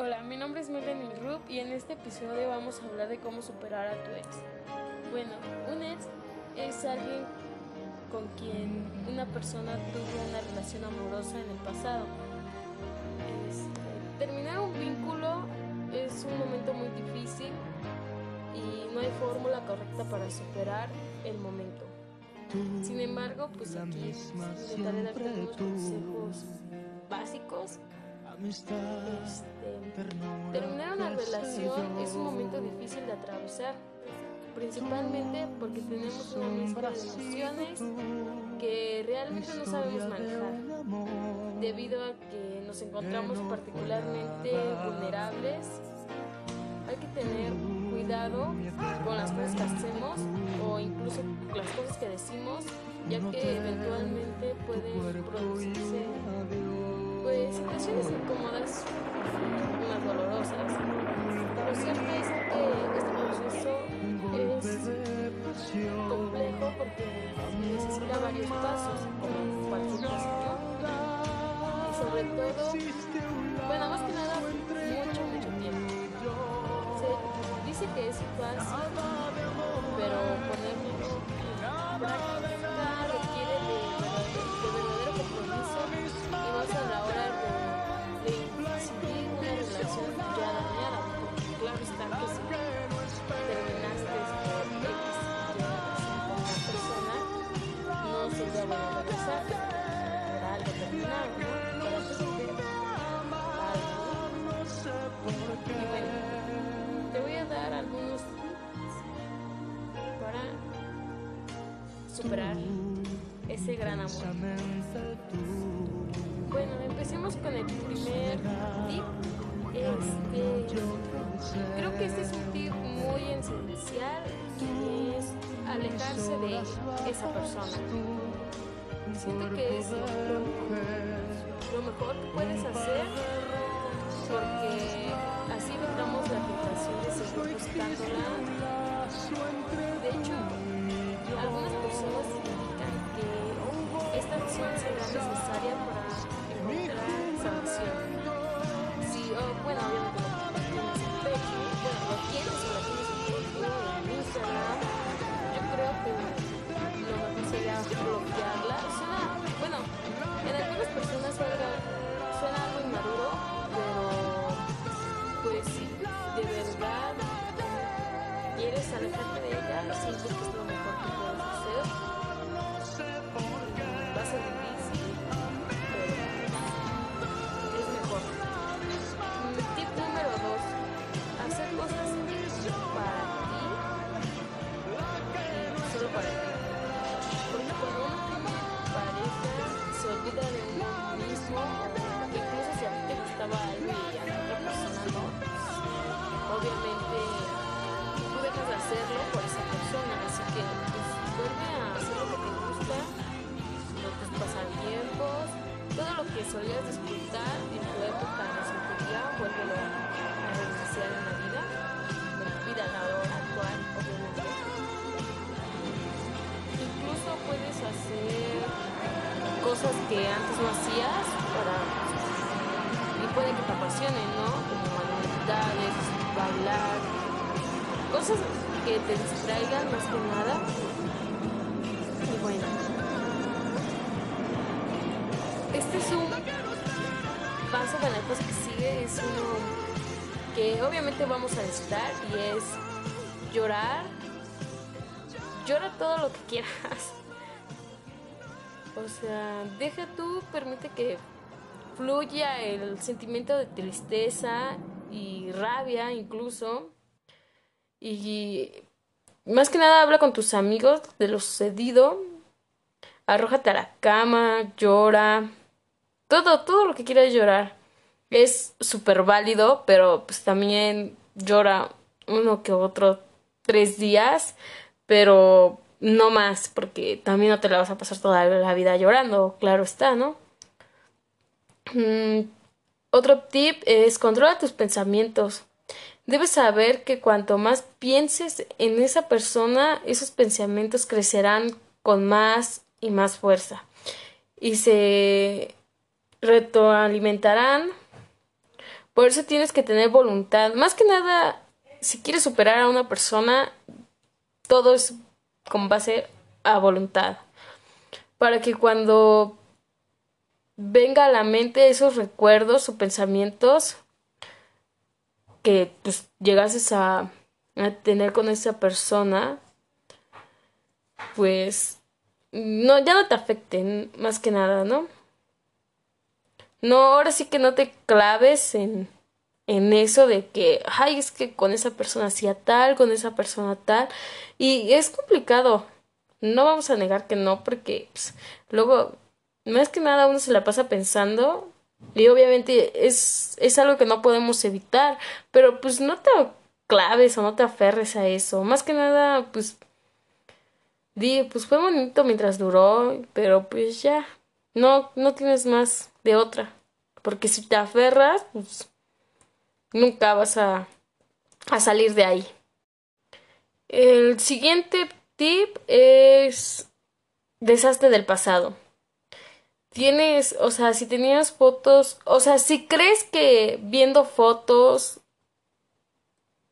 Hola, mi nombre es Melanie Rupp y en este episodio vamos a hablar de cómo superar a tu ex. Bueno, un ex es alguien con quien una persona tuvo una relación amorosa en el pasado. Este, terminar un vínculo es un momento muy difícil y no hay fórmula correcta para superar el momento. Sin embargo, pues aquí intentaré darte algunos consejos básicos. Este, terminar una relación es un momento difícil de atravesar, principalmente porque tenemos una mezcla de emociones que realmente no sabemos manejar, debido a que nos encontramos particularmente vulnerables. Hay que tener cuidado con las cosas que hacemos o incluso las cosas que decimos, ya que eventualmente pueden producirse pues, situaciones incómodas, unas dolorosas. Lo cierto es que ese gran amor. Bueno, empecemos con el primer tip. Este, creo que este es un tip muy esencial y es alejarse de esa persona. Siento que es lo, lo mejor que puedes hacer porque así evitamos la tentación de seguir buscándola. De hecho, algunas personas indican que esta acción será necesaria para encontrar salvación. Oh, bueno, obviamente tú dejas de hacerlo por esa persona, así que vuelve a hacer lo que te gusta, los pasatiempos, todo lo que solías disfrutar en tu época de soltería, vuélvelo a reiniciar en la vida, en tu vida ahora actual, obviamente. Incluso puedes hacer cosas que antes no hacías para y puede que te apasionen, ¿no? Manualidades, bailar, cosas que te distraigan más que nada. Y bueno, este es un paso para la cosa que sigue, es uno que obviamente vamos a necesitar y es llorar. Llora todo lo que quieras. O sea, deja tú, permite que fluya el sentimiento de tristeza y rabia incluso. Y más que nada habla con tus amigos de lo sucedido. Arrójate a la cama, llora. Todo, todo lo que quieras llorar. Es súper válido, pero pues también llora uno que otro tres días, pero no más, porque también no te la vas a pasar toda la vida llorando, claro está, ¿no? Mm, otro tip es controla tus pensamientos. Debes saber que cuanto más pienses en esa persona, esos pensamientos crecerán con más y más fuerza y se retroalimentarán Por eso tienes que tener voluntad. Más que nada, si quieres superar a una persona, todo es con base a voluntad. Para que cuando venga a la mente esos recuerdos o pensamientos que pues, llegases a, tener con esa persona, pues no, ya no te afecten, más que nada, ¿no? No, ahora sí que no te claves en, en eso de que, ay, es que con esa persona hacía tal, con esa persona tal, y es complicado. No vamos a negar que no, porque pues, luego, más que nada, uno se la pasa pensando, y obviamente es, es algo que no podemos evitar, pero pues no te claves o no te aferres a eso. Más que nada, pues Di, pues fue bonito mientras duró, pero pues ya, no, no tienes más de otra. Porque si te aferras, pues nunca vas a, a salir de ahí. El siguiente tip es desastre del pasado. Tienes, o sea, si tenías fotos, o sea, si crees que viendo fotos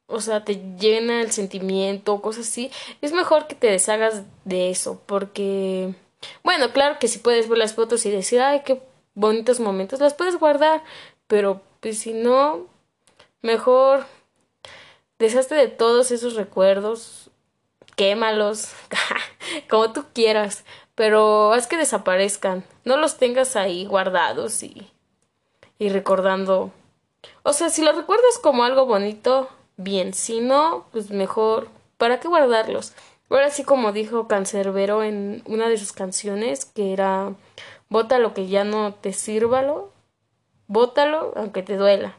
o sea, te llena el sentimiento, cosas así, es mejor que te deshagas de eso, porque, bueno, claro que si puedes ver las fotos y decir, ay, qué bonitos momentos, las puedes guardar, pero pues si no, mejor deshazte de todos esos recuerdos, quémalos, como tú quieras, pero haz que desaparezcan, no los tengas ahí guardados y, y recordando. O sea, si lo recuerdas como algo bonito, bien. Si no, pues mejor, ¿para qué guardarlos? Ahora sí, como dijo Cancerbero en una de sus canciones, que era bota lo que ya no te sírvalo, bótalo aunque te duela.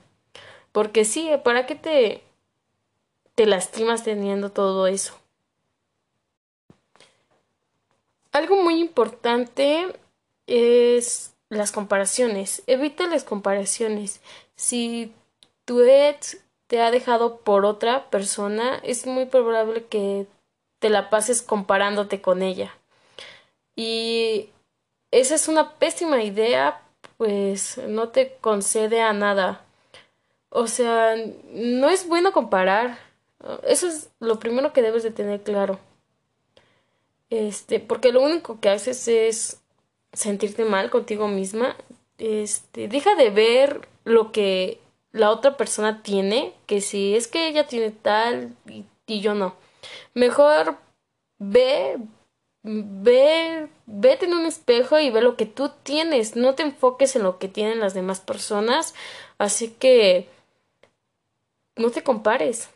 Porque sí, ¿para qué te, te lastimas teniendo todo eso? Algo muy importante es las comparaciones. Evita las comparaciones. Si tu ex te ha dejado por otra persona, es muy probable que te la pases comparándote con ella. Y esa es una pésima idea, pues no te concede a nada. O sea, no es bueno comparar. Eso es lo primero que debes de tener claro. Este, porque lo único que haces es sentirte mal contigo misma. Este, deja de ver lo que la otra persona tiene, que si es que ella tiene tal y, yo no. Mejor ve, ve, vete en un espejo y ve lo que tú tienes. No te enfoques en lo que tienen las demás personas. Así que no te compares.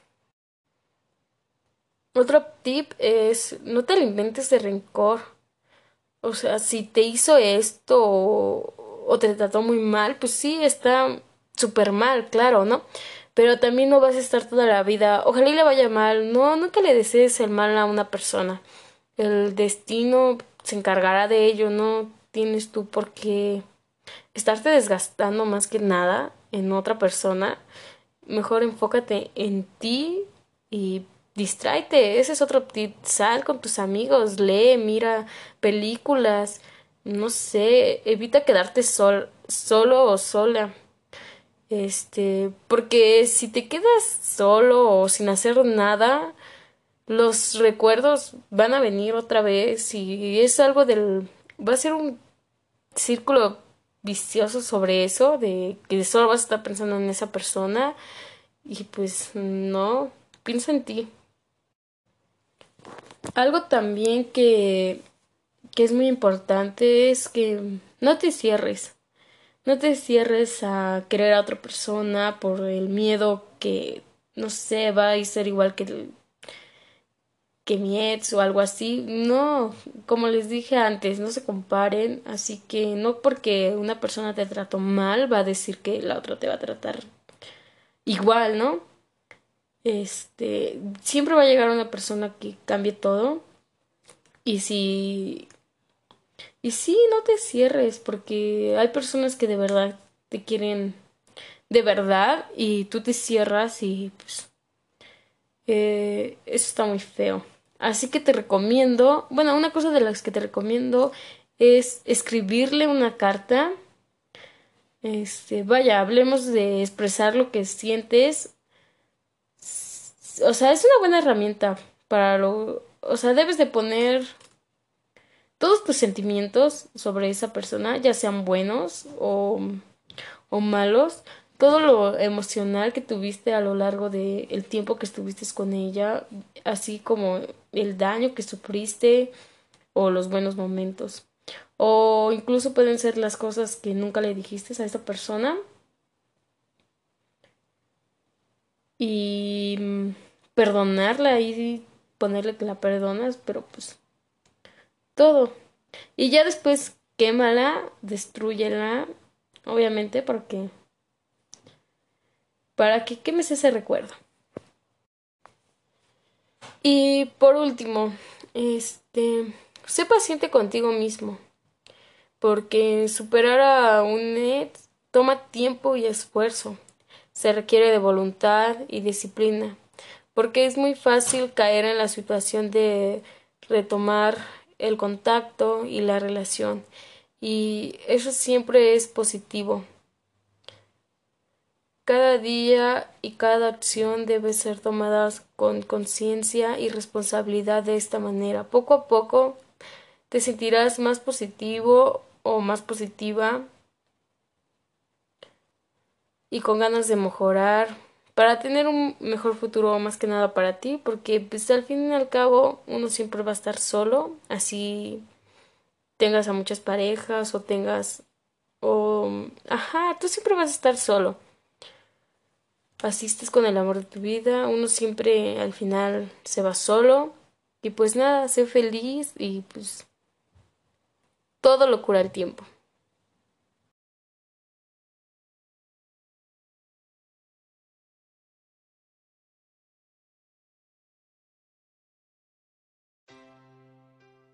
Otro tip es no te alimentes de rencor. O sea, si te hizo esto o, o te trató muy mal, pues sí, está súper mal, claro, ¿no? Pero también no vas a estar toda la vida, ojalá y le vaya mal, no, nunca le desees el mal a una persona. El destino se encargará de ello, no tienes tú por qué estarte desgastando más que nada en otra persona. Mejor enfócate en ti y distráete. Ese es otro tip. Sal con tus amigos, lee, mira películas, no sé, evita quedarte sol, solo o sola. Este, porque si te quedas solo o sin hacer nada, los recuerdos van a venir otra vez y es algo del va a ser un círculo vicioso sobre eso de que solo vas a estar pensando en esa persona y pues no, piensa en ti. Algo también que que es muy importante es que no te cierres. No te cierres a querer a otra persona por el miedo que, no sé, va a ser igual que, que mi ex o algo así. No, como les dije antes, no se comparen. Así que no porque una persona te trató mal va a decir que la otra te va a tratar igual, ¿no? Este, siempre va a llegar una persona que cambie todo. Y si y sí, no te cierres, porque hay personas que de verdad te quieren de verdad y tú te cierras y pues eh, eso está muy feo. Así que te recomiendo, bueno, una cosa de las que te recomiendo es escribirle una carta Este, vaya, hablemos de expresar lo que sientes. O sea, es una buena herramienta para lo, o sea, debes de poner todos tus sentimientos sobre esa persona, ya sean buenos o, o malos, todo lo emocional que tuviste a lo largo del el tiempo que estuviste con ella, así como el daño que sufriste o los buenos momentos. O incluso pueden ser las cosas que nunca le dijiste a esa persona. Y mm, perdonarla y ponerle que la perdonas, pero pues todo. Y ya después quémala, destruyela, obviamente, porque para que quemes ese recuerdo. Y por último, este, sé paciente contigo mismo, porque superar a un net toma tiempo y esfuerzo. Se requiere de voluntad y disciplina, porque es muy fácil caer en la situación de retomar el contacto y la relación, y eso siempre es positivo. Cada día y cada acción debe ser tomadas con conciencia y responsabilidad de esta manera. Poco a poco te sentirás más positivo o más positiva y con ganas de mejorar para tener un mejor futuro más que nada para ti porque pues al fin y al cabo uno siempre va a estar solo así tengas a muchas parejas o tengas o ajá tú siempre vas a estar solo asistes con el amor de tu vida, uno siempre al final se va solo y pues nada, sé feliz y pues todo lo cura el tiempo.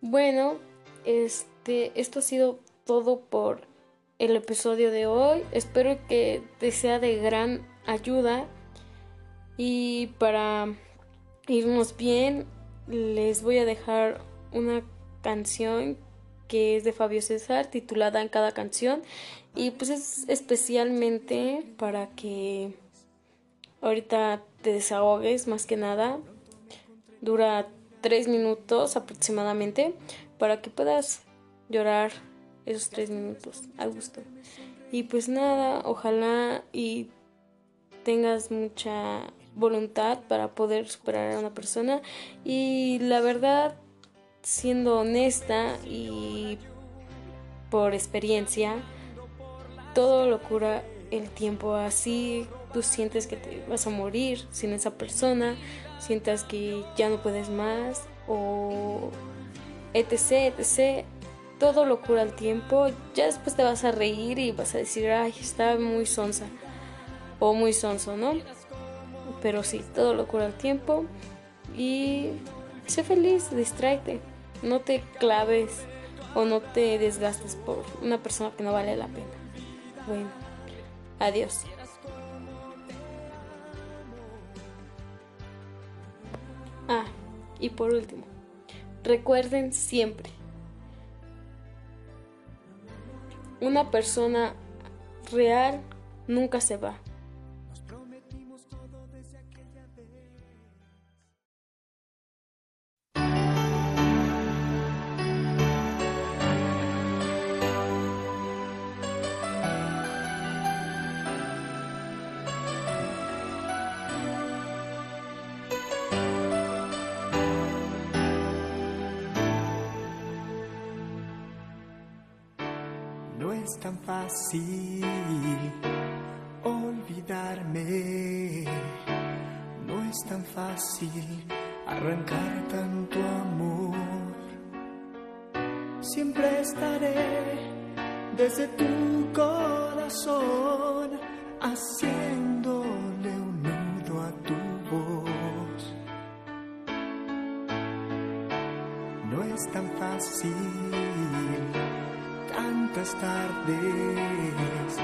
Bueno, este, esto ha sido todo por el episodio de hoy. Espero que te sea de gran ayuda. Y para irnos bien, les voy a dejar una canción que es de Fabio César, titulada en cada canción. Y pues es especialmente para que ahorita te desahogues más que nada. Dura tres minutos aproximadamente para que puedas llorar esos tres minutos a gusto. Y pues nada, ojalá y tengas mucha voluntad para poder superar a una persona y la verdad siendo honesta y por experiencia todo lo cura el tiempo así tú sientes que te vas a morir sin esa persona sientas que ya no puedes más o etc etc todo lo cura el tiempo ya después te vas a reír y vas a decir ay está muy sonsa o muy sonso, ¿no? Pero sí, todo lo cura el tiempo y sé feliz, distráete, no te claves o no te desgastes por una persona que no vale la pena. Bueno, adiós. Y por último, recuerden siempre, una persona real nunca se va. Fácil olvidarme, no es tan fácil arrancar tanto amor. Siempre estaré desde tu corazón haciéndole un nudo a tu voz. No es tan fácil tantas tardes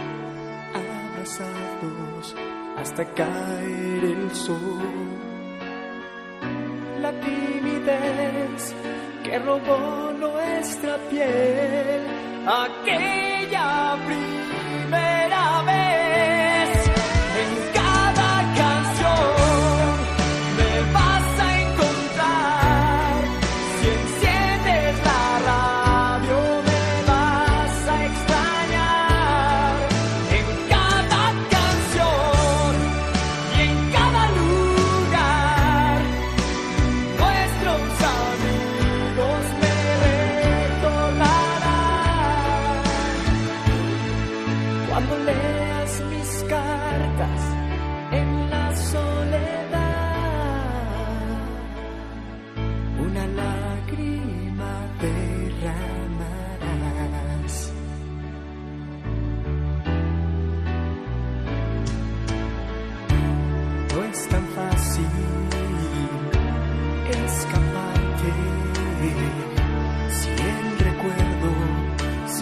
abrazados hasta caer el sol. La timidez que robó nuestra piel aquella primera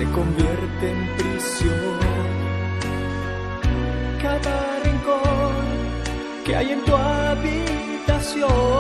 se convierte en prisión. Cada rincón que hay en tu habitación